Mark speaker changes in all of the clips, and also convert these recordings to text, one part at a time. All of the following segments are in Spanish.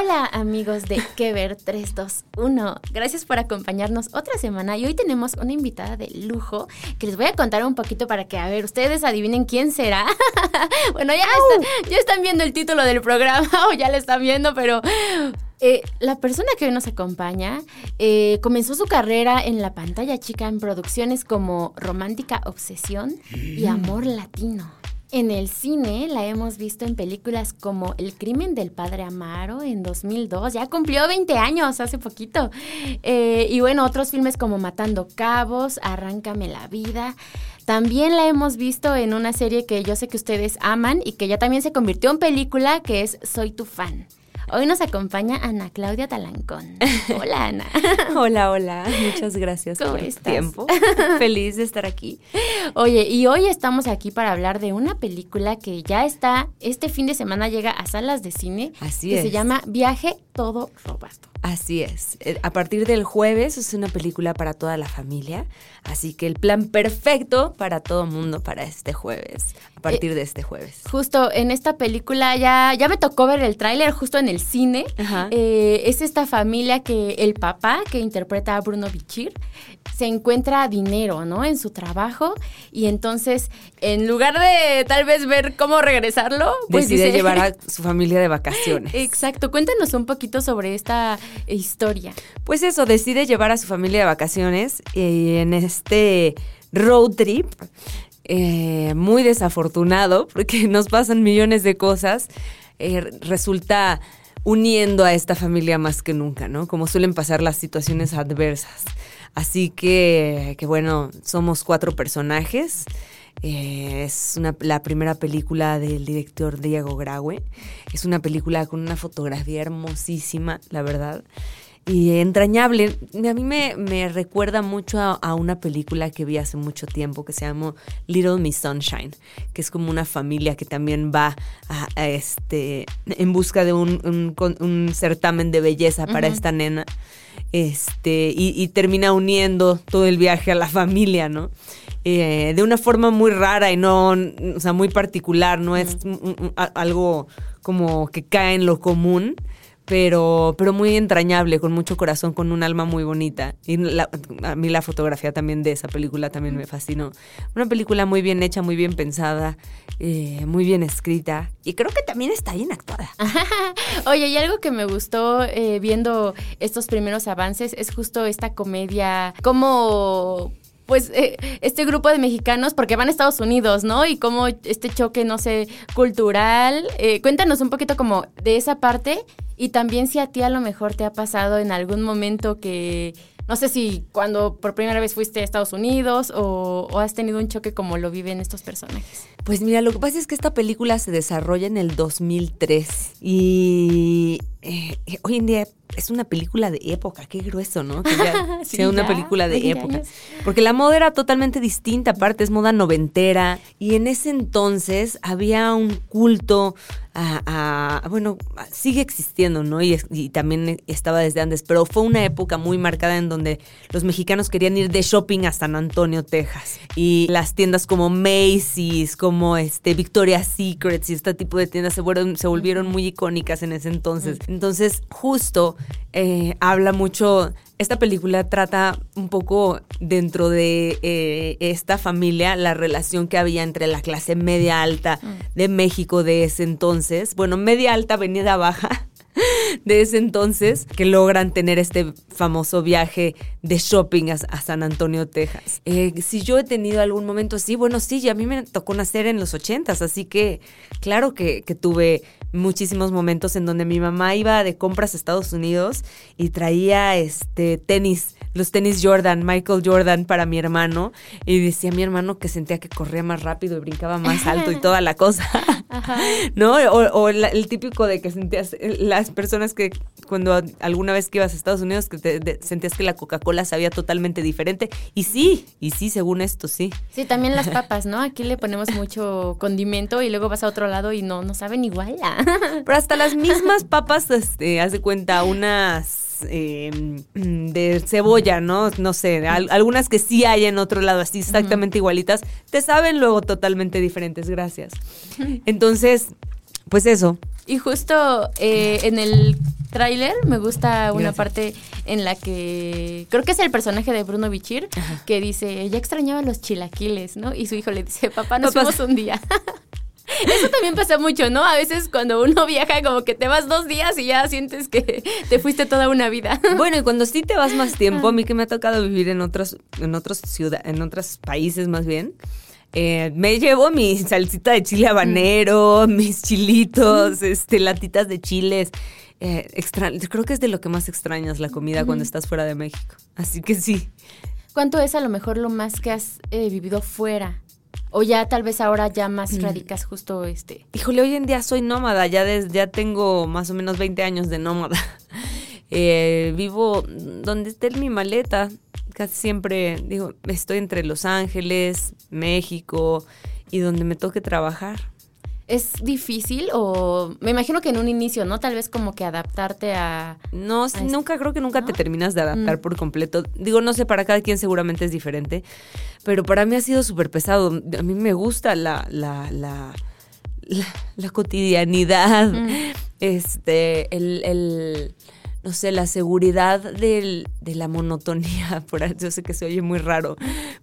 Speaker 1: Hola amigos de Que Ver 321. Gracias por acompañarnos otra semana y hoy tenemos una invitada de lujo que les voy a contar un poquito para que, a ver, ustedes adivinen quién será. bueno, ya, ya están viendo el título del programa o ya lo están viendo, pero eh, la persona que hoy nos acompaña eh, comenzó su carrera en la pantalla chica en producciones como Romántica Obsesión y mm. Amor Latino. En el cine la hemos visto en películas como El crimen del padre Amaro en 2002, ya cumplió 20 años hace poquito. Eh, y bueno, otros filmes como Matando Cabos, Arráncame la vida. También la hemos visto en una serie que yo sé que ustedes aman y que ya también se convirtió en película, que es Soy tu fan. Hoy nos acompaña Ana Claudia Talancón. Hola, Ana.
Speaker 2: hola, hola. Muchas gracias por el tiempo. Feliz de estar aquí.
Speaker 1: Oye, y hoy estamos aquí para hablar de una película que ya está, este fin de semana llega a salas de cine.
Speaker 2: Así
Speaker 1: que se llama Viaje Todo Robasto.
Speaker 2: Así es. Eh, a partir del jueves es una película para toda la familia, así que el plan perfecto para todo mundo para este jueves, a partir de este jueves.
Speaker 1: Justo en esta película ya, ya me tocó ver el tráiler justo en el cine. Eh, es esta familia que el papá, que interpreta a Bruno Bichir, se encuentra dinero, ¿no? En su trabajo y entonces en lugar de tal vez ver cómo regresarlo,
Speaker 2: pues decide llevar a su familia de vacaciones.
Speaker 1: Exacto. Cuéntanos un poquito sobre esta historia.
Speaker 2: Pues eso, decide llevar a su familia de vacaciones y en este road trip eh, muy desafortunado porque nos pasan millones de cosas. Eh, resulta uniendo a esta familia más que nunca, ¿no? Como suelen pasar las situaciones adversas. Así que, que bueno, somos cuatro personajes. Eh, es una, la primera película del director Diego Graue. Es una película con una fotografía hermosísima, la verdad. Y entrañable. A mí me, me recuerda mucho a, una película que vi hace mucho tiempo que se llama Little Miss Sunshine, que es como una familia que también va a, este, en busca de un, un, certamen de belleza para esta nena. Este, y, termina uniendo todo el viaje a la familia, ¿no? Eh, de una forma muy rara y no, o sea, muy particular, no es algo como que cae en lo común, pero, pero muy entrañable, con mucho corazón, con un alma muy bonita. Y a mí la fotografía también de esa película también me fascinó. Una película muy bien hecha, muy bien pensada, eh, muy bien escrita y creo que también está bien actuada.
Speaker 1: Oye, y algo que me gustó eh, viendo estos primeros avances es justo esta comedia, como pues eh, este grupo de mexicanos, porque van a Estados Unidos, ¿no? Y cómo este choque, no sé, cultural. cuéntanos un poquito como de esa parte y también si a ti a lo mejor te ha pasado en algún momento que, no sé si cuando por primera vez fuiste a Estados Unidos o, o has tenido un choque como lo viven estos personajes.
Speaker 2: Pues mira, lo que pasa es que esta película se desarrolla en el 2003 y eh, hoy en día es una película de época, qué grueso, ¿no? Que ya sea una película de época. Porque la moda era totalmente distinta, aparte es moda noventera. Y en ese entonces había un culto a, bueno, sigue existiendo, ¿no? Y, y, también estaba desde antes, pero fue una época muy marcada en donde los mexicanos querían ir de shopping a San Antonio, Texas. Y las tiendas como Macy's, como este Victoria's Secrets y este tipo de tiendas se, se volvieron muy icónicas en ese entonces. Entonces, justo eh, habla mucho esta película trata un poco dentro de eh, esta familia la relación que había entre la clase media alta mm. de México de ese entonces, bueno, media alta, venida baja, de ese entonces que logran tener este famoso viaje de shopping a, San Antonio, Texas. Eh, si yo he tenido algún momento así, bueno, sí, a mí me tocó nacer en los ochentas, así que claro que, tuve muchísimos momentos en donde mi mamá iba de compras a Estados Unidos y traía este tenis los tenis Jordan, Michael Jordan para mi hermano. Y decía mi hermano que sentía que corría más rápido y brincaba más alto y toda la cosa. ¿No? O, el típico de que sentías, las personas que cuando alguna vez que ibas a Estados Unidos, que te, sentías que la Coca-Cola sabía totalmente diferente. Y sí, y sí, según esto, sí.
Speaker 1: Sí, también las papas, ¿no? Aquí le ponemos mucho condimento y luego vas a otro lado y no, no saben igual.
Speaker 2: Pero hasta las mismas papas, este, haz de cuenta, unas eh, de cebolla, ¿no? No sé, algunas que sí hay en otro lado, así exactamente igualitas, te saben luego totalmente diferentes, gracias. Entonces, pues eso.
Speaker 1: Y justo eh, en el tráiler me gusta una parte en la que creo que es el personaje de Bruno Bichir que dice, ya extrañaba los chilaquiles, ¿no? Y su hijo le dice, papá, nos fuimos un día. Eso también pasa mucho, ¿no? A veces cuando uno viaja como que te vas dos días y ya sientes que te fuiste toda una vida.
Speaker 2: Bueno, y cuando sí te vas más tiempo, a mí que me ha tocado vivir en otros, en otros ciudad, en otros países más bien, eh, me llevo mi salsita de chile habanero, mm. mis chilitos, este, latitas de chiles. Eh, creo que es de lo que más extrañas la comida cuando estás fuera de México. Así que sí.
Speaker 1: ¿Cuánto es a lo mejor lo más que has eh, vivido fuera? O ya tal vez ahora ya más mm. radicas justo este.
Speaker 2: Híjole, hoy en día soy nómada, ya, ya tengo más o menos 20 años de nómada. vivo donde esté mi maleta casi siempre, digo, estoy entre Los Ángeles, México y donde me toque trabajar.
Speaker 1: ¿Es difícil o me imagino que en un inicio, ¿no? Tal vez como que adaptarte a...
Speaker 2: No, nunca, creo que nunca te terminas de adaptar mm. por completo. Digo, no sé, para cada quien seguramente es diferente, pero para mí ha sido súper pesado. A mí me gusta la, la, la, la, cotidianidad, mm. este, el no sé, la seguridad de la monotonía, por yo sé que se oye muy raro,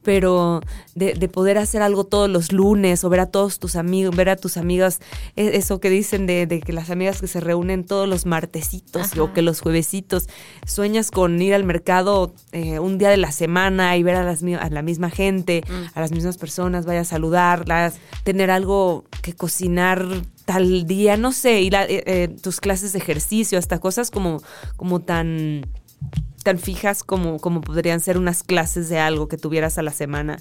Speaker 2: pero de, poder hacer algo todos los lunes o ver a todos tus amigos, ver a tus amigas, e, eso que dicen de, que las amigas que se reúnen todos los martesitos o que los juevesitos, sueñas con ir al mercado eh, un día de la semana y ver a, las, a la misma gente, mm. a las mismas personas, vaya a saludarlas, tener algo que cocinar tal día, no sé, ir a eh, eh, tus clases de ejercicio, hasta cosas como, como tan tan fijas como, como podrían ser unas clases de algo que tuvieras a la semana.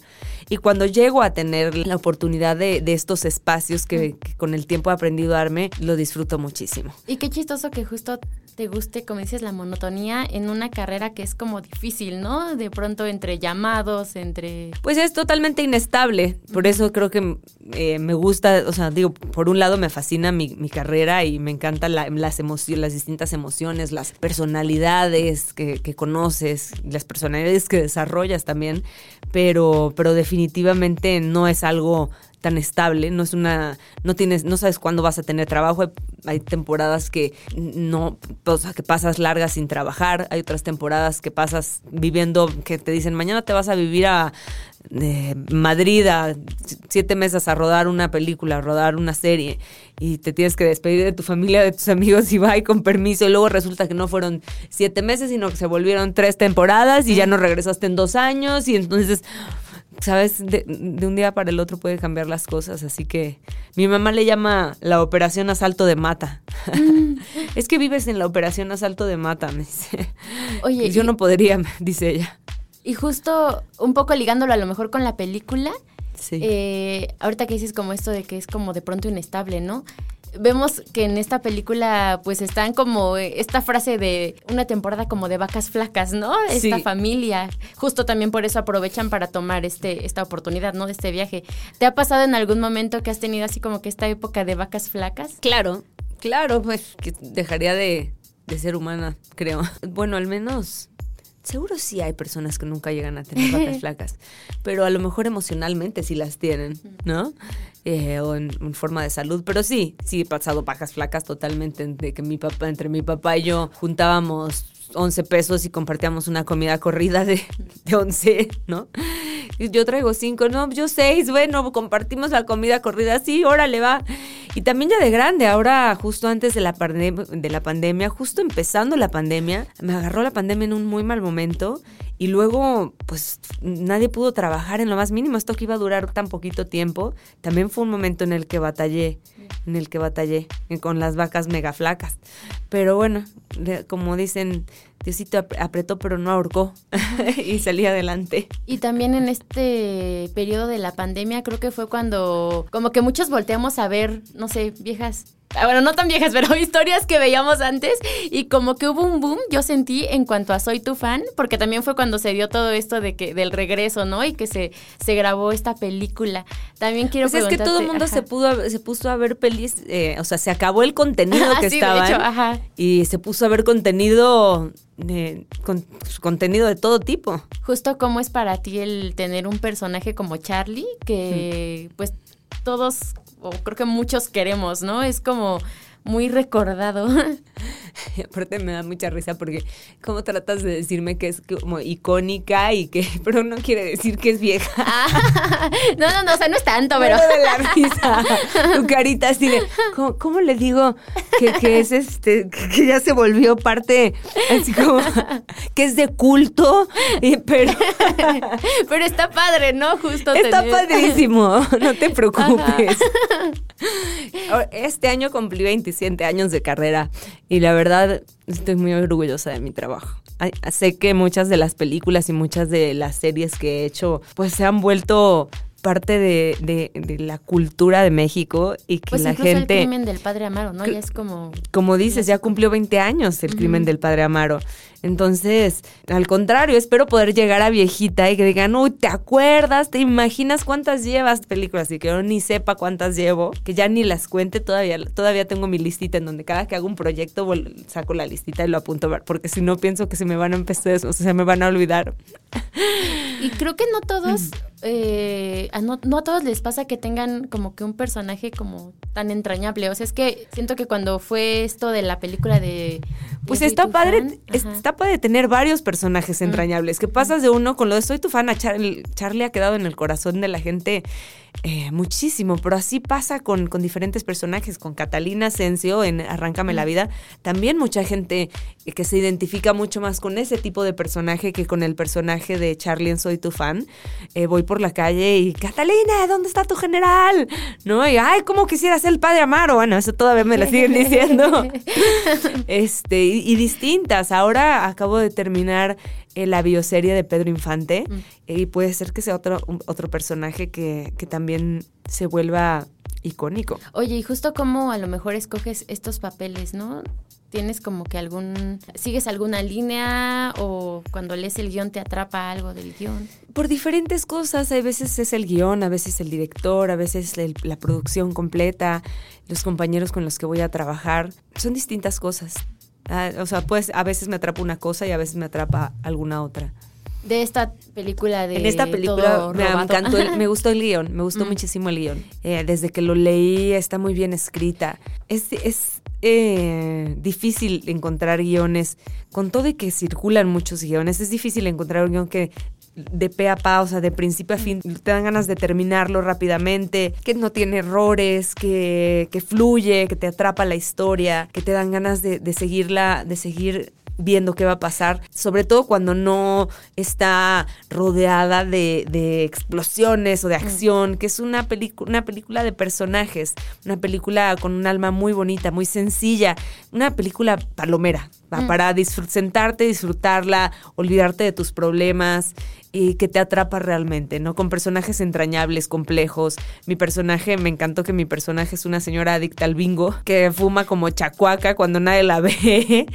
Speaker 2: Y cuando llego a tener la oportunidad de, estos espacios que, que, con el tiempo he aprendido a darme, lo disfruto muchísimo.
Speaker 1: Y qué chistoso que justo te guste, como dices, la monotonía en una carrera que es como difícil, ¿no? De pronto entre llamados, entre...
Speaker 2: Pues es totalmente inestable, por eso creo que eh, me gusta, o sea, digo, por un lado me fascina mi, carrera y me encantan las emociones, las distintas emociones, las personalidades que, que conoces, las personalidades que desarrollas también, pero, pero definitivamente no es algo tan estable, no es una, no tienes, no sabes cuándo vas a tener trabajo, hay, temporadas que no, o sea, que pasas largas sin trabajar, hay otras temporadas que pasas viviendo, que te dicen mañana te vas a vivir a eh, Madrid a siete meses a rodar una película, a rodar una serie y te tienes que despedir de tu familia, de tus amigos y va y con permiso y luego resulta que no fueron siete meses, sino que se volvieron tres temporadas y ya no regresaste en dos años y entonces sabes, de, un día para el otro puede cambiar las cosas, así que mi mamá le llama la operación asalto de mata. Mm. es que vives en la operación asalto de mata, me dice. Oye, yo no podría, dice ella.
Speaker 1: Y justo un poco ligándolo a lo mejor con la película, sí. Eh, ahorita que dices como esto de que es como de pronto inestable, ¿no? Vemos que en esta película pues están como esta frase de una temporada como de vacas flacas, ¿no? Esta familia. Justo también por eso aprovechan para tomar este, esta oportunidad, ¿no? De este viaje. ¿Te ha pasado en algún momento que has tenido así como que esta época de vacas flacas?
Speaker 2: Claro, claro, pues que dejaría de, de ser humana, creo. Bueno, al menos Seguro sí hay personas que nunca llegan a tener vacas flacas, pero a lo mejor emocionalmente sí las tienen, ¿no? Eh, o en, forma de salud, pero sí, sí he pasado vacas flacas totalmente, de que mi papá, entre mi papá y yo juntábamos 11 pesos y compartíamos una comida corrida de, de 11, ¿no? Yo traigo 5, no, yo 6, bueno, compartimos la comida corrida, sí, órale, va. Y también ya de grande, ahora justo antes de la, de la pandemia, justo empezando la pandemia, me agarró la pandemia en un muy mal momento y luego pues nadie pudo trabajar en lo más mínimo, esto que iba a durar tan poquito tiempo, también fue un momento en el que batallé, en el que batallé con las vacas mega flacas. Pero bueno, como dicen, Diosito apretó pero no ahorcó y salí adelante.
Speaker 1: Y también en este periodo de la pandemia creo que fue cuando como que muchos volteamos a ver, no sé, viejas bueno, no tan viejas, pero historias que veíamos antes y como que hubo un boom, yo sentí en cuanto a Soy tu fan, porque también fue cuando se dio todo esto de que del regreso, ¿no? Y que se, se grabó esta película. También quiero
Speaker 2: pues es que todo el mundo se pudo se puso a ver pelis, eh, o sea, se acabó el contenido que estaba y se puso a ver contenido de, con, contenido de todo tipo.
Speaker 1: Justo cómo es para ti el tener un personaje como Charlie que pues todos creo que muchos queremos, ¿no? Es como muy recordado.
Speaker 2: Y aparte me da mucha risa porque cómo tratas de decirme que es como icónica y que, pero no quiere decir que es vieja.
Speaker 1: Ah, no, no, no, o sea, no es tanto, pero.
Speaker 2: de la risa. Tu carita así de, ¿cómo, le digo que, es este, que ya se volvió parte, así como, que es de culto, pero.
Speaker 1: pero está padre, ¿no? Justo.
Speaker 2: Está padrísimo, no te preocupes. Este año cumplí 27 años de carrera y la verdad estoy muy orgullosa de mi trabajo. Sé que muchas de las películas y muchas de las series que he hecho pues se han vuelto parte de, la cultura de México y que
Speaker 1: pues
Speaker 2: la gente...
Speaker 1: el crimen del padre Amaro, ¿no? Ya es como...
Speaker 2: Como dices, ya cumplió 20 años el crimen del padre Amaro. Entonces, al contrario, espero poder llegar a viejita y que digan, uy, ¿te acuerdas? ¿Te imaginas cuántas llevas películas? Y que yo ni sepa cuántas llevo, que ya ni las cuente todavía. Todavía tengo mi listita en donde cada que hago un proyecto saco la listita y lo apunto, porque si no pienso que se me van a empezar, o sea, se me van a olvidar.
Speaker 1: Y creo que no todos, eh, no, no, a todos les pasa que tengan como que un personaje como tan entrañable. O sea, es que siento que cuando fue esto de la película de...
Speaker 2: Pues está padre, está de tener varios personajes mm. entrañables, que pasas de uno con lo de soy tu fan a Charlie, Charlie ha quedado en el corazón de la gente eh, muchísimo, pero así pasa con, con, diferentes personajes, con Catalina Asensio en Arráncame la vida, también mucha gente que se identifica mucho más con ese tipo de personaje que con el personaje de Charlie en Soy tu fan. Eh, voy por la calle y, Catalina, ¿dónde está tu general? ¿No? Y, ay, ¿cómo quisiera ser el padre Amaro? Bueno, eso todavía me lo siguen diciendo. este, y, distintas. Ahora acabo de terminar eh, la bioserie de Pedro Infante mm. y puede ser que sea otro, otro personaje que, que también se vuelva icónico.
Speaker 1: Oye, y justo como a lo mejor escoges estos papeles, ¿no? ¿Tienes como que algún, sigues alguna línea o cuando lees el guion te atrapa algo del guion?
Speaker 2: Por diferentes cosas, a veces es el guion, a veces el director, a veces la producción completa, los compañeros con los que voy a trabajar, son distintas cosas. Ah, o sea, pues a veces me atrapa una cosa y a veces me atrapa alguna otra.
Speaker 1: De esta película de.
Speaker 2: En esta película me encantó, me gustó el guion, me gustó mm. muchísimo el guion. Eh, desde que lo leí está muy bien escrita. Es, es eh, difícil encontrar guiones, con todo y que circulan muchos guiones, es difícil encontrar un guion que de pe a pa, o sea, de principio a fin, te dan ganas de terminarlo rápidamente, que no tiene errores, que, que fluye, que te atrapa la historia, que te dan ganas de, de seguirla, de seguir viendo qué va a pasar, sobre todo cuando no está rodeada de, de explosiones o de mm. acción, que es una, una película de personajes, una película con un alma muy bonita, muy sencilla, una película palomera, mm. para sentarte, disfrutarla, olvidarte de tus problemas y que te atrapa realmente, ¿no? Con personajes entrañables, complejos. Mi personaje, me encantó que mi personaje es una señora adicta al bingo, que fuma como chacuaca cuando nadie la ve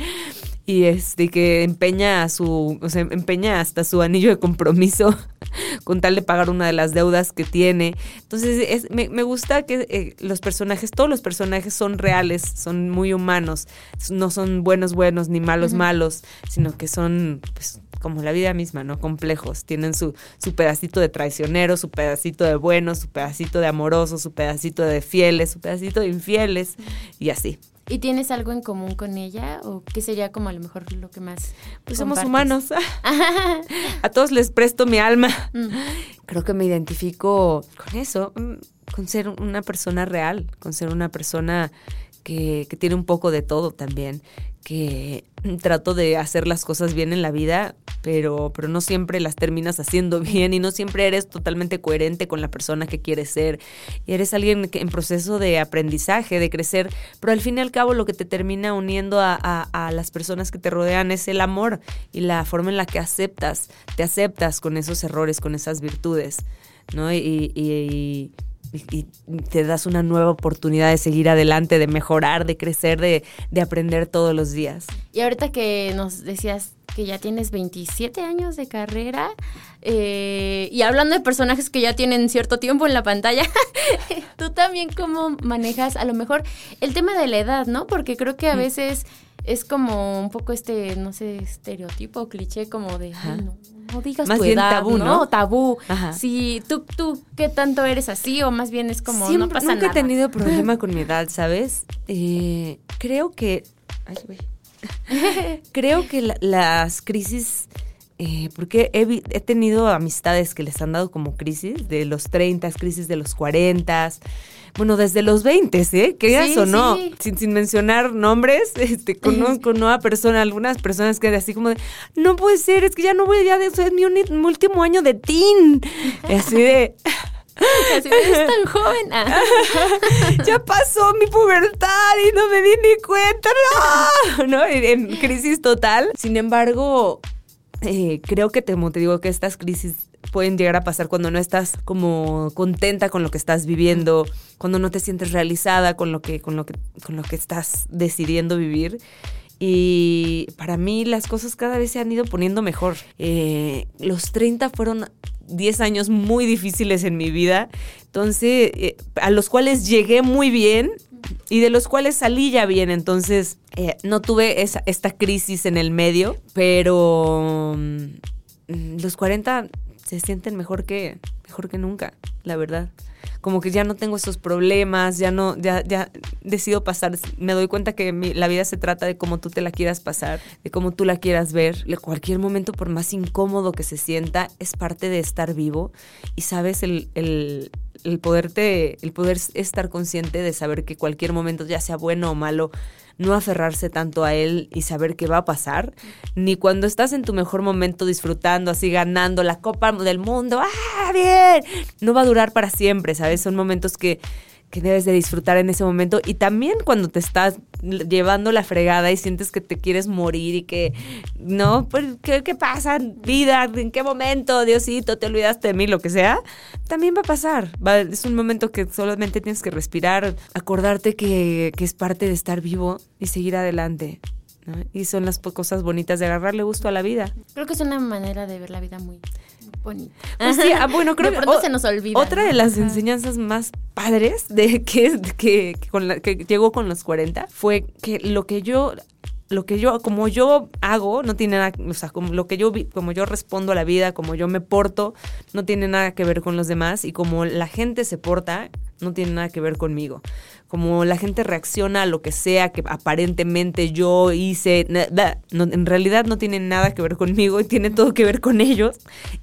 Speaker 2: y este que empeña su, o sea, empeña hasta su anillo de compromiso con tal de pagar una de las deudas que tiene. Entonces, es, me, gusta que eh, los personajes, todos los personajes son reales, son muy humanos, no son buenos buenos ni malos malos, sino que son pues como la vida misma, ¿no? Complejos. Tienen su, su pedacito de traicioneros, su pedacito de buenos, su pedacito de amorosos, su pedacito de fieles, su pedacito de infieles y así.
Speaker 1: ¿Y tienes algo en común con ella? ¿O qué sería como a lo mejor lo que más...
Speaker 2: Pues somos humanos. a todos les presto mi alma. Mm. Creo que me identifico con eso, mm, con ser una persona real, con ser una persona que, que tiene un poco de todo también, que trato de hacer las cosas bien en la vida, pero, pero no siempre las terminas haciendo bien y no siempre eres totalmente coherente con la persona que quieres ser. Y eres alguien en proceso de aprendizaje, de crecer, pero al fin y al cabo lo que te termina uniendo a, a, las personas que te rodean es el amor y la forma en la que aceptas, te aceptas con esos errores, con esas virtudes, ¿no? y y, te das una nueva oportunidad de seguir adelante, de mejorar, de crecer, de, de aprender todos los días.
Speaker 1: Y ahorita que nos decías que ya tienes 27 años de carrera eh, y hablando de personajes que ya tienen cierto tiempo en la pantalla, tú también cómo manejas a lo mejor el tema de la edad, ¿no? Porque creo que a veces es como un poco este, no sé, estereotipo, cliché como de, no, digas tu edad, tabú, ¿no? Tabú. Ajá. Sí, ¿tú, tú, ¿qué tanto eres así o más bien es como, no pasa
Speaker 2: nunca he tenido problema con mi edad, ¿sabes? Eh, creo que... Ay, creo que las crisis... Eh, porque he, he, tenido amistades que les han dado como crisis, de los 30, crisis de los 40, bueno, desde los 20, ¿eh? Que o no, sin, sin, mencionar nombres, este, conozco nueva persona, algunas personas que así como de, no puede ser, es que ya no voy, ya de eso es mi, último año de teen. así de...
Speaker 1: Así eres tan joven. Ah.
Speaker 2: ya pasó mi pubertad y no me di ni cuenta. No, ¿No? En, crisis total. Sin embargo, eh, creo que te, te digo que estas crisis pueden llegar a pasar cuando no estás como contenta con lo que estás viviendo, cuando no te sientes realizada con lo que, con lo que, con lo que estás decidiendo vivir. Y para mí las cosas cada vez se han ido poniendo mejor. Eh, los 30 fueron 10 años muy difíciles en mi vida, entonces, eh, a los cuales llegué muy bien y de los cuales salí ya bien, entonces eh, no tuve esa, esta crisis en el medio, pero mm, los 40 se sienten mejor que, mejor que nunca, la verdad. Como que ya no tengo esos problemas, ya no, ya, ya decido pasar. Me doy cuenta que la vida se trata de cómo tú te la quieras pasar, de cómo tú la quieras ver. Cualquier momento, por más incómodo que se sienta, es parte de estar vivo. Y sabes, el, el, el poderte, el poder estar consciente de saber que cualquier momento, ya sea bueno o malo, no aferrarse tanto a él y saber qué va a pasar, ni cuando estás en tu mejor momento disfrutando, así ganando la Copa del Mundo, ¡ah, bien! No va a durar para siempre, ¿sabes? Son momentos que que debes de disfrutar en ese momento y también cuando te estás llevando la fregada y sientes que te quieres morir y que no, pues ¿qué, qué pasa? Vida, ¿en qué momento? Diosito, te olvidaste de mí, lo que sea, también va a pasar. es un momento que solamente tienes que respirar, acordarte que, que es parte de estar vivo y seguir adelante. Y son las cosas bonitas de agarrarle gusto a la vida.
Speaker 1: Creo que es una manera de ver la vida muy bonita.
Speaker 2: Pues sí, ah, bueno, creo que
Speaker 1: se nos olvida.
Speaker 2: Otra de las enseñanzas más padres de que, que, con la, que llegó con los 40 fue que lo que yo lo que yo, como yo hago, no tiene nada, o sea, como lo que yo, como yo respondo a la vida, como yo me porto, no tiene nada que ver con los demás y como la gente se porta, no tiene nada que ver conmigo como la gente reacciona a lo que sea que aparentemente yo hice, en realidad no tiene nada que ver conmigo y tiene todo que ver con ellos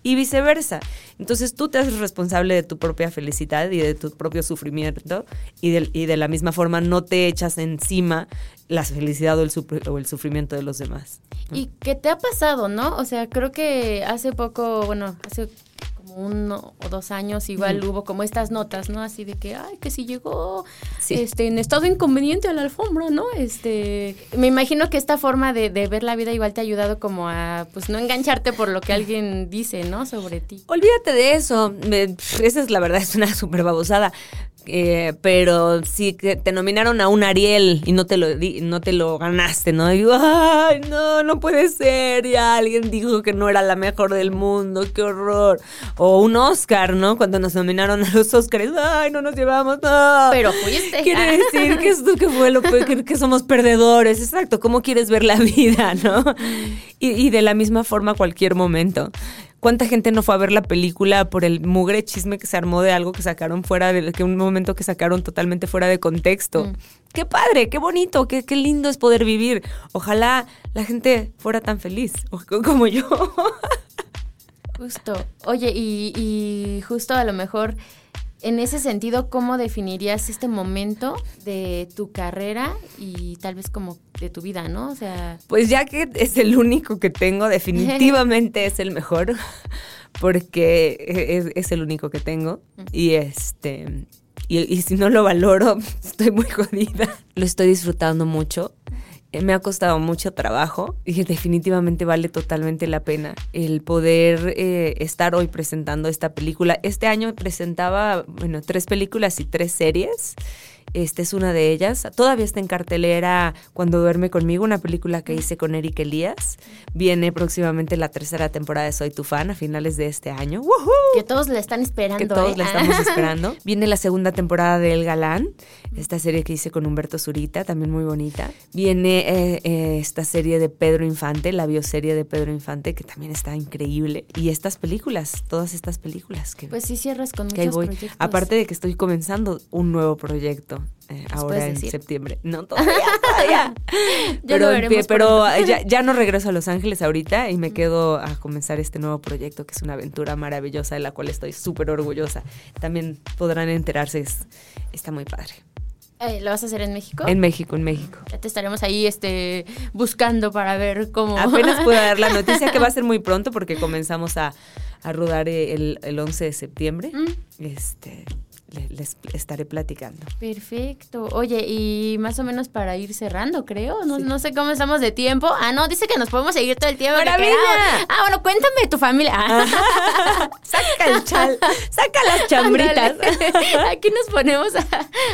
Speaker 2: y viceversa. Entonces tú te haces responsable de tu propia felicidad y de tu propio sufrimiento y de, y de la misma forma no te echas encima la felicidad o el, sufrimiento de los demás.
Speaker 1: ¿Y qué te ha pasado, no? O sea, creo que hace poco, bueno, hace uno o dos años igual hubo como estas notas, ¿no? Así de que, ay, que si llegó este, en estado inconveniente a la alfombra, ¿no? Este, me imagino que esta forma de, de, ver la vida igual te ha ayudado como a, pues, no engancharte por lo que alguien dice, ¿no? Sobre ti.
Speaker 2: Olvídate de eso. esa es la verdad, es una súper babosada. Eh, pero si te nominaron a un Ariel y no te lo no te lo ganaste, ¿no? digo, ay, no, no puede ser. Ya alguien dijo que no era la mejor del mundo, qué horror. O un Oscar, ¿no? Cuando nos nominaron a los Oscars, ay, no nos llevamos, no.
Speaker 1: Pero fuiste.
Speaker 2: Quiere decir que esto que fue lo que, que, somos perdedores, exacto. ¿Cómo quieres ver la vida, no? Y, y de la misma forma cualquier momento. ¿Cuánta gente no fue a ver la película por el mugre chisme que se armó de algo que sacaron fuera, de que un momento que sacaron totalmente fuera de contexto? Mm. Qué padre, qué bonito, qué, qué lindo es poder vivir. Ojalá la gente fuera tan feliz como yo.
Speaker 1: Justo. Oye, y, y justo a lo mejor en ese sentido, ¿cómo definirías este momento de tu carrera y tal vez como de tu vida, no? O sea...
Speaker 2: Pues ya que es el único que tengo, definitivamente es el mejor, porque es, el único que tengo. Y este... Y, y si no lo valoro, estoy muy jodida. Lo estoy disfrutando mucho. Eh, me ha costado mucho trabajo y definitivamente vale totalmente la pena el poder eh, estar hoy presentando esta película. Este año presentaba, bueno, tres películas y tres series. Esta es una de ellas. Todavía está en cartelera Cuando duerme conmigo, una película que hice con Eric Elías. Viene próximamente la tercera temporada de Soy tu fan a finales de este año.
Speaker 1: Que todos la están esperando.
Speaker 2: Que todos
Speaker 1: ¿eh?
Speaker 2: la estamos esperando. Viene la segunda temporada de El Galán, esta serie que hice con Humberto Zurita, también muy bonita. Viene eh, eh, esta serie de Pedro Infante, la bioserie de Pedro Infante, que también está increíble. Y estas películas, todas estas películas que...
Speaker 1: Pues sí cierras con muchos proyectos.
Speaker 2: Aparte de que estoy comenzando un nuevo proyecto. Eh, ahora en septiembre. No, todavía, todavía. pero pero ya, ya, no regreso a Los Ángeles ahorita y me quedo a comenzar este nuevo proyecto que es una aventura maravillosa de la cual estoy súper orgullosa. También podrán enterarse, está muy padre.
Speaker 1: Eh, ¿Lo vas a hacer en México?
Speaker 2: En México, en México.
Speaker 1: Ya te estaremos ahí este, buscando para ver cómo...
Speaker 2: Apenas puedo dar la noticia que va a ser muy pronto porque comenzamos a, a rodar el, el 11 de septiembre. Mm. Este, les estaré platicando.
Speaker 1: Perfecto. Oye, y más o menos para ir cerrando, creo. No, no sé cómo estamos de tiempo. Ah, no, dice que nos podemos seguir todo el tiempo. Ah, bueno, cuéntame de tu familia.
Speaker 2: saca el chal, saca las chambritas.
Speaker 1: Aquí nos ponemos a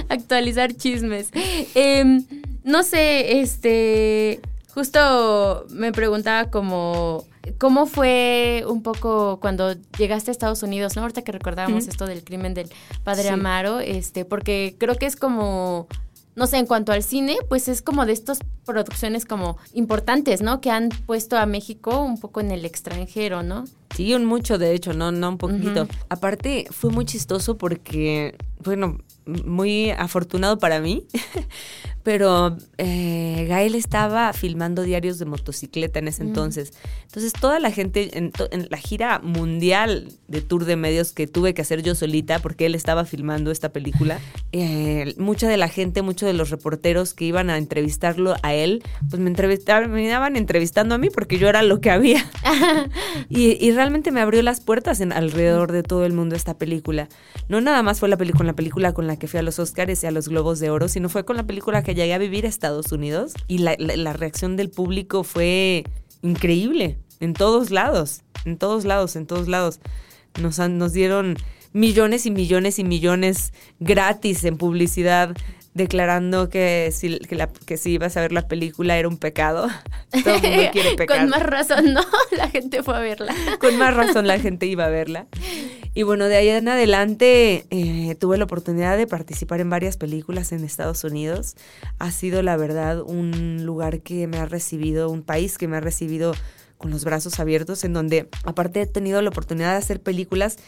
Speaker 1: actualizar chismes. Em, no sé, este, justo me preguntaba como ¿Cómo fue un poco cuando llegaste a Estados Unidos, no? Ahorita que recordábamos esto del crimen del padre Amaro, este, porque creo que es como no sé, en cuanto al cine, pues es como de estas producciones como importantes, ¿no? Que han puesto a México un poco en el extranjero, ¿no?
Speaker 2: Sí, un mucho, de hecho, no, no un poquito. Aparte, fue muy chistoso porque, bueno, muy afortunado para mí, pero eh, Gael estaba filmando diarios de motocicleta en ese entonces. Entonces toda la gente en, la gira mundial de tour de medios que tuve que hacer yo solita, porque él estaba filmando esta película, eh, mucha de la gente, muchos de los reporteros que iban a entrevistarlo a él, pues me entrevistaban, me iban entrevistando a mí porque yo era lo que había. y, realmente me abrió las puertas en, alrededor de todo el mundo esta película. No nada más fue la película, la película con la que fui a los Oscars y a los Globos de Oro, sino fue con la película que llegué a vivir a Estados Unidos y la, reacción del público fue increíble en todos lados, en todos lados, en todos lados. Nos, nos dieron millones y millones y millones gratis en publicidad declarando que si, que, si ibas a ver la película era un pecado. Todo el mundo quiere pecar.
Speaker 1: Con más razón, ¿no? La gente fue a verla.
Speaker 2: Con más razón la gente iba a verla. Y bueno, de ahí en adelante eh, tuve la oportunidad de participar en varias películas en Estados Unidos. Ha sido, la verdad, un lugar que me ha recibido, un país que me ha recibido con los brazos abiertos, en donde aparte he tenido la oportunidad de hacer películas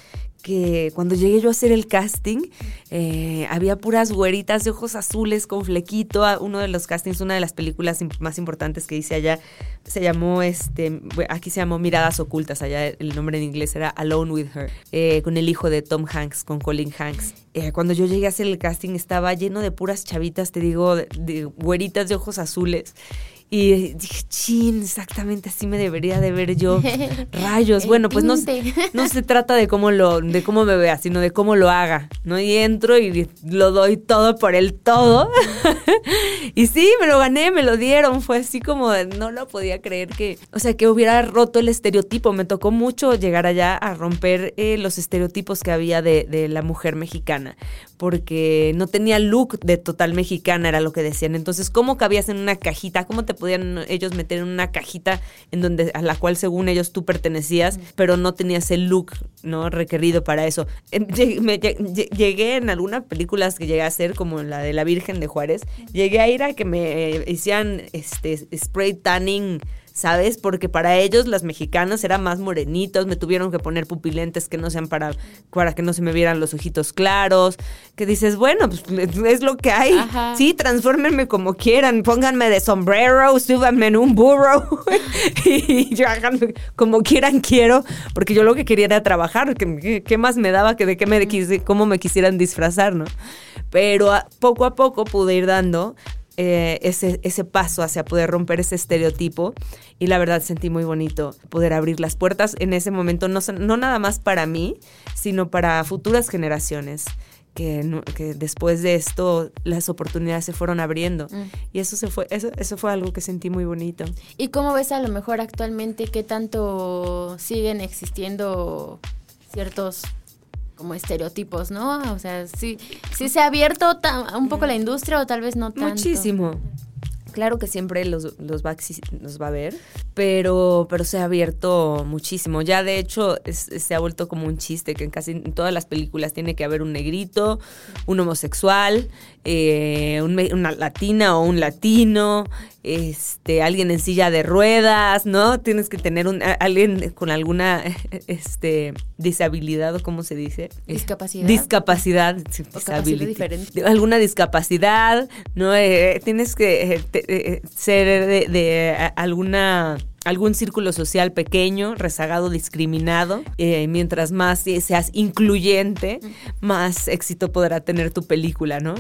Speaker 2: que cuando llegué yo a hacer el casting, eh, había puras güeritas de ojos azules con flequito. Uno de los castings, una de las películas más importantes que hice allá, se llamó, este, aquí se llamó Miradas Ocultas, allá el nombre en inglés era Alone with Her, eh, con el hijo de Tom Hanks, con Colin Hanks. Eh, cuando yo llegué a hacer el casting estaba lleno de puras chavitas, te digo, de güeritas de ojos azules. Y dije, chin, exactamente así me debería de ver yo. Rayos. bueno, pues no, no se trata de cómo lo, de cómo me vea, sino de cómo lo haga. ¿No? Y entro y lo doy todo por el todo. y sí, me lo gané, me lo dieron. Fue así como no lo podía creer que. O sea, que hubiera roto el estereotipo. Me tocó mucho llegar allá a romper eh, los estereotipos que había de, de la mujer mexicana. Porque no tenía look de total mexicana, era lo que decían. Entonces, ¿cómo cabías en una cajita? ¿Cómo te podían ellos meter en una cajita en donde a la cual según ellos tú pertenecías, pero no tenías el look no requerido para eso. Llegué, en algunas películas que llegué a hacer como la de la Virgen de Juárez, llegué a ir a que me hicieran este spray tanning ¿sabes? Porque para ellos, las mexicanas, eran más morenitos, me tuvieron que poner pupilentes que no sean para, para que no se me vieran los ojitos claros, que dices, bueno, pues es lo que hay. Sí, transfórmenme como quieran, pónganme de sombrero, súbanme en un burro y yo hagan como quieran quiero, porque yo lo que quería era trabajar, ¿qué, más me daba que de qué me, cómo me quisieran disfrazar, ¿no? Pero poco a poco pude ir dando eh, ese, ese paso hacia poder romper ese estereotipo y la verdad sentí muy bonito poder abrir las puertas en ese momento, no, no nada más para mí, sino para futuras generaciones que, que, después de esto las oportunidades se fueron abriendo. Mm. Y eso se fue, eso, eso fue algo que sentí muy bonito.
Speaker 1: ¿Y cómo ves a lo mejor actualmente qué tanto siguen existiendo ciertos como estereotipos, ¿no? O sea, sí, sí se ha abierto un poco la industria o tal vez no tanto.
Speaker 2: Muchísimo. Claro que siempre los, los, va, los va a ver, pero, pero se ha abierto muchísimo. Ya de hecho se ha vuelto como un chiste que en casi todas las películas tiene que haber un negrito, un homosexual, eh, una latina o un latino, este, alguien en silla de ruedas, ¿no? Tienes que tener un, alguien con alguna este, disabilidad o cómo se dice.
Speaker 1: Discapacidad.
Speaker 2: Discapacidad.
Speaker 1: diferente.
Speaker 2: Alguna discapacidad, ¿no? Eh, tienes que eh, ser de, alguna algún círculo social pequeño, rezagado, discriminado. mientras más seas incluyente, más éxito podrá tener tu película, ¿no?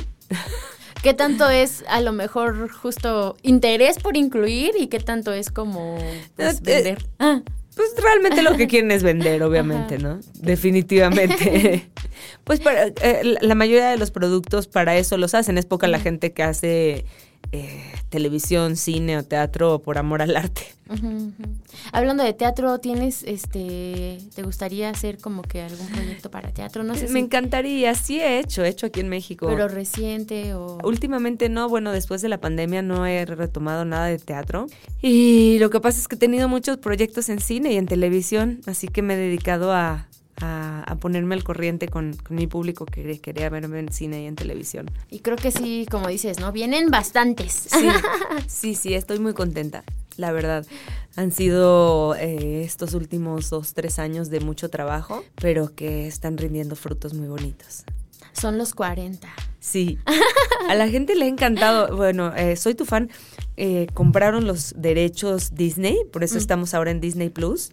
Speaker 1: ¿Qué tanto es a lo mejor justo interés por incluir y qué tanto es como pues, eh, vender?
Speaker 2: Ah. Pues realmente lo que quieren es vender, obviamente, ¿no? Definitivamente. pues para, eh, la mayoría de los productos para eso los hacen. Es poca la gente que hace eh, televisión, cine o teatro por amor al arte.
Speaker 1: Hablando de teatro, ¿tienes, este, te gustaría hacer como que algún proyecto para teatro? No sé.
Speaker 2: Me encantaría, sí he hecho, he hecho aquí en México.
Speaker 1: Pero reciente o...
Speaker 2: Últimamente no, bueno, después de la pandemia no he retomado nada de teatro. Y lo que pasa es que he tenido muchos proyectos en cine y en televisión, así que me he dedicado a, a, ponerme al corriente con, mi público que quería verme en cine y en televisión.
Speaker 1: Y creo que sí, como dices, ¿no? Vienen bastantes.
Speaker 2: Sí, sí, sí estoy muy contenta, la verdad. Han sido eh, estos últimos dos, tres años de mucho trabajo, pero que están rindiendo frutos muy bonitos.
Speaker 1: Son los 40.
Speaker 2: Sí. A la gente le ha encantado. Bueno, eh, soy tu fan. Eh, compraron los derechos Disney, por eso mm. estamos ahora en Disney Plus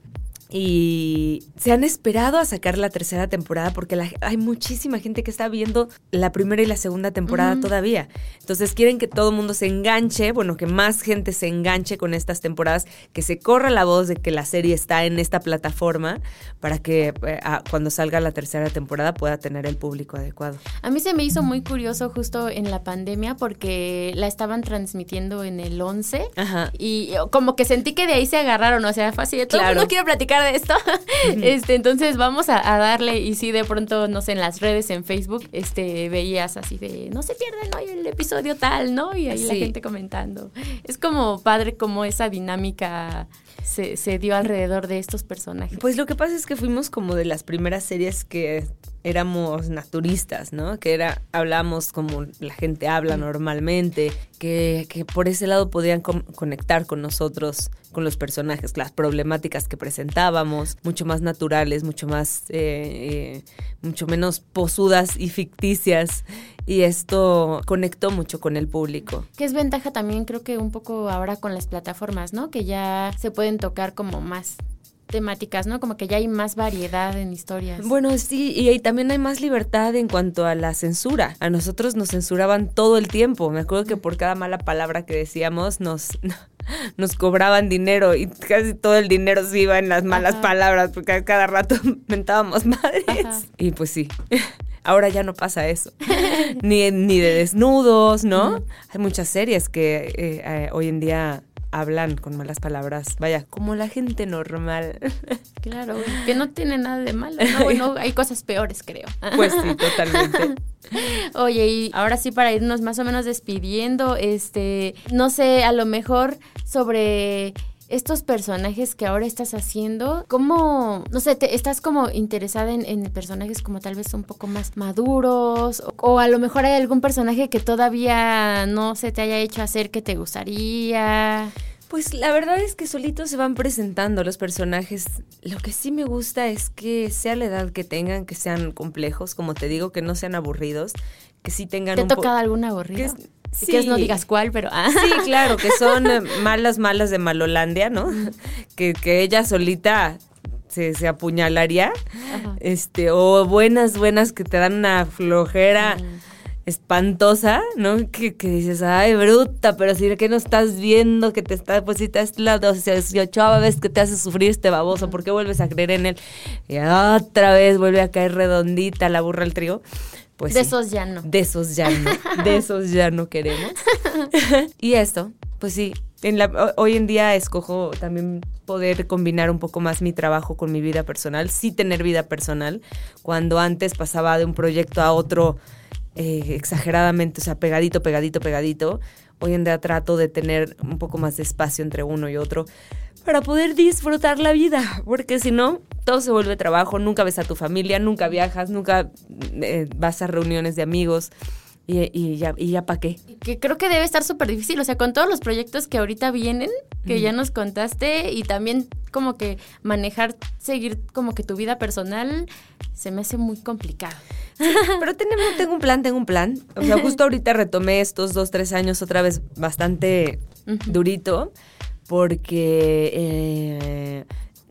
Speaker 2: y se han esperado a sacar la tercera temporada porque hay muchísima gente que está viendo la primera y la segunda temporada todavía. Entonces quieren que todo el mundo se enganche, bueno, que más gente se enganche con estas temporadas, que se corra la voz de que la serie está en esta plataforma para que eh, cuando salga la tercera temporada pueda tener el público adecuado.
Speaker 1: A mí se me hizo muy curioso justo en la pandemia porque la estaban transmitiendo en el 11 y como que sentí que de ahí se agarraron, o sea, fue así, todo claro. el mundo quiere platicar de esto. este, entonces vamos a, darle y si de pronto, no sé, en las redes, en Facebook, este, veías así de, no se pierdan hoy el episodio tal, ¿no? Y ahí la gente comentando. Es como padre como esa dinámica se, se dio alrededor de estos personajes.
Speaker 2: Pues lo que pasa es que fuimos como de las primeras series que éramos naturistas, ¿no? Que era, hablamos como la gente habla normalmente, que, que por ese lado podían conectar con nosotros, con los personajes, las problemáticas que presentábamos, mucho más naturales, mucho más, eh, eh, mucho menos posudas y ficticias. Y esto conectó mucho con el público.
Speaker 1: Que es ventaja también creo que un poco ahora con las plataformas, ¿no? Que ya se pueden tocar como más temáticas, ¿no? Como que ya hay más variedad en historias.
Speaker 2: Bueno, sí, y también hay más libertad en cuanto a la censura. A nosotros nos censuraban todo el tiempo. Me acuerdo que por cada mala palabra que decíamos nos, nos cobraban dinero y casi todo el dinero se iba en las malas palabras porque cada rato mentábamos madres. Y pues sí. Ahora ya no pasa eso. ni, ni de desnudos, ¿no? Hay muchas series que eh, eh, hoy en día hablan con malas palabras, vaya, como la gente normal.
Speaker 1: Claro, que no tiene nada de malo, ¿no? Bueno, hay cosas peores, creo.
Speaker 2: Pues sí, totalmente.
Speaker 1: Oye, y ahora sí para irnos más o menos despidiendo, este, no sé, a lo mejor sobre estos personajes que ahora estás haciendo, ¿cómo, no sé, te, estás como interesada en, personajes como tal vez un poco más maduros? O, a lo mejor hay algún personaje que todavía no se te haya hecho hacer que te gustaría.
Speaker 2: Pues la verdad es que solitos se van presentando los personajes. Lo que sí me gusta es que sea la edad que tengan, que sean complejos, como te digo, que no sean aburridos, que sí tengan...
Speaker 1: ¿Te ha tocado algún aburrido? Si quieres no digas cuál, pero...
Speaker 2: Ah. Sí, claro, que son eh, malas, malas de Malolandia, ¿no? Que, que ella solita se, se apuñalaría. Este, o buenas, buenas que te dan una flojera espantosa, ¿no? Que, que, dices, ay, bruta, pero si que no estás viendo que te está, pues si te es la 18 vez que te hace sufrir este baboso, ¿por qué vuelves a creer en él? Y otra vez vuelve a caer redondita la burra al trigo. pues
Speaker 1: de
Speaker 2: sí,
Speaker 1: esos ya no.
Speaker 2: De esos ya no, de esos ya no queremos. y esto, pues sí, en la, hoy en día escojo también poder combinar un poco más mi trabajo con mi vida personal, sí tener vida personal, cuando antes pasaba de un proyecto a otro eh, exageradamente, o sea, pegadito, pegadito, pegadito. Hoy en día trato de tener un poco más de espacio entre uno y otro para poder disfrutar la vida, porque si no, todo se vuelve trabajo, nunca ves a tu familia, nunca viajas, nunca eh, vas a reuniones de amigos. Y, ya, y ya para qué.
Speaker 1: Que creo que debe estar súper difícil, o sea, con todos los proyectos que ahorita vienen, que ya nos contaste, y también como que manejar, seguir como que tu vida personal, se me hace muy complicado.
Speaker 2: pero tenemos, tengo un plan, tengo un plan. O sea, justo ahorita retomé estos dos, tres años otra vez bastante durito porque eh,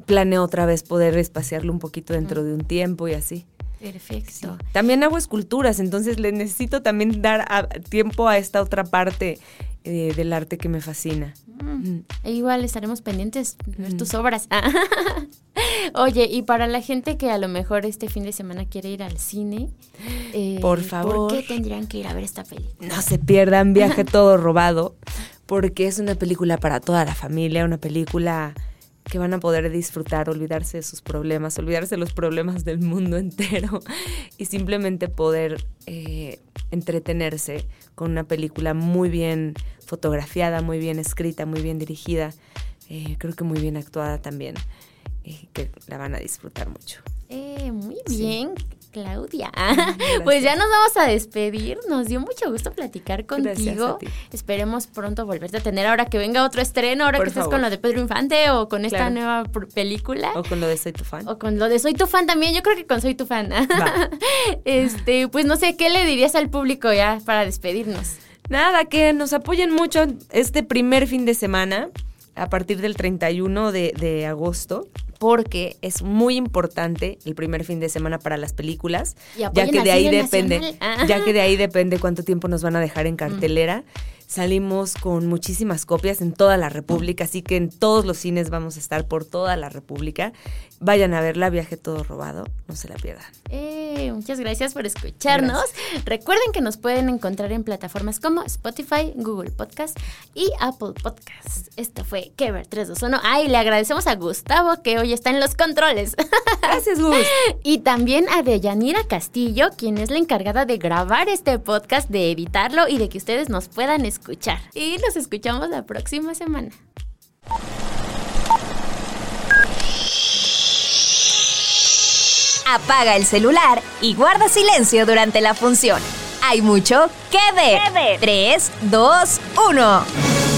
Speaker 2: planeo otra vez poder espaciarlo un poquito dentro de un tiempo y así.
Speaker 1: Perfecto.
Speaker 2: También hago esculturas, entonces le necesito también dar tiempo a esta otra parte eh, del arte que me fascina.
Speaker 1: Mm. E igual estaremos pendientes de ver tus obras. Oye, y para la gente que a lo mejor este fin de semana quiere ir al cine,
Speaker 2: eh, por favor.
Speaker 1: ¿Por qué tendrían que ir a ver esta película?
Speaker 2: No se pierdan Viaje Todo Robado porque es una película para toda la familia, una película que van a poder disfrutar, olvidarse de sus problemas, olvidarse de los problemas del mundo entero y simplemente poder eh, entretenerse con una película muy bien fotografiada, muy bien escrita, muy bien dirigida, eh, creo que muy bien actuada también, y que la van a disfrutar mucho.
Speaker 1: Eh, muy bien. Claudia. pues ya nos vamos a despedir. Nos dio mucho gusto platicar contigo. Esperemos pronto volverte a tener ahora que venga otro estreno, ahora que estés con lo de Pedro Infante o con esta nueva película.
Speaker 2: O con lo de Soy tu fan.
Speaker 1: O con lo de Soy tu fan también. Yo creo que con Soy tu fan. este, pues no sé, ¿qué le dirías al público ya para despedirnos?
Speaker 2: Nada, que nos apoyen mucho este primer fin de semana a partir del 31 de, de agosto porque es muy importante el primer fin de semana para las películas, ya que de ahí depende, ya que de ahí depende cuánto tiempo nos van a dejar en cartelera. Salimos con muchísimas copias en toda la República, así que en todos los cines vamos a estar por toda la República. Vayan a verla, Viaje Todo Robado, no se la pierdan.
Speaker 1: Eh, muchas gracias por escucharnos. Recuerden que nos pueden encontrar en plataformas como Spotify, Google Podcast y Apple Podcast. Esto fue Kever 321. Ay, le agradecemos a Gustavo que hoy está en los controles.
Speaker 2: Gracias, Gus.
Speaker 1: y también a Deyanira Castillo, quien es la encargada de grabar este podcast, de editarlo y de que ustedes nos puedan escuchar escuchar. Y nos escuchamos la próxima semana.
Speaker 3: Apaga el celular y guarda silencio durante la función. Hay mucho que ver. 3, 2, 1.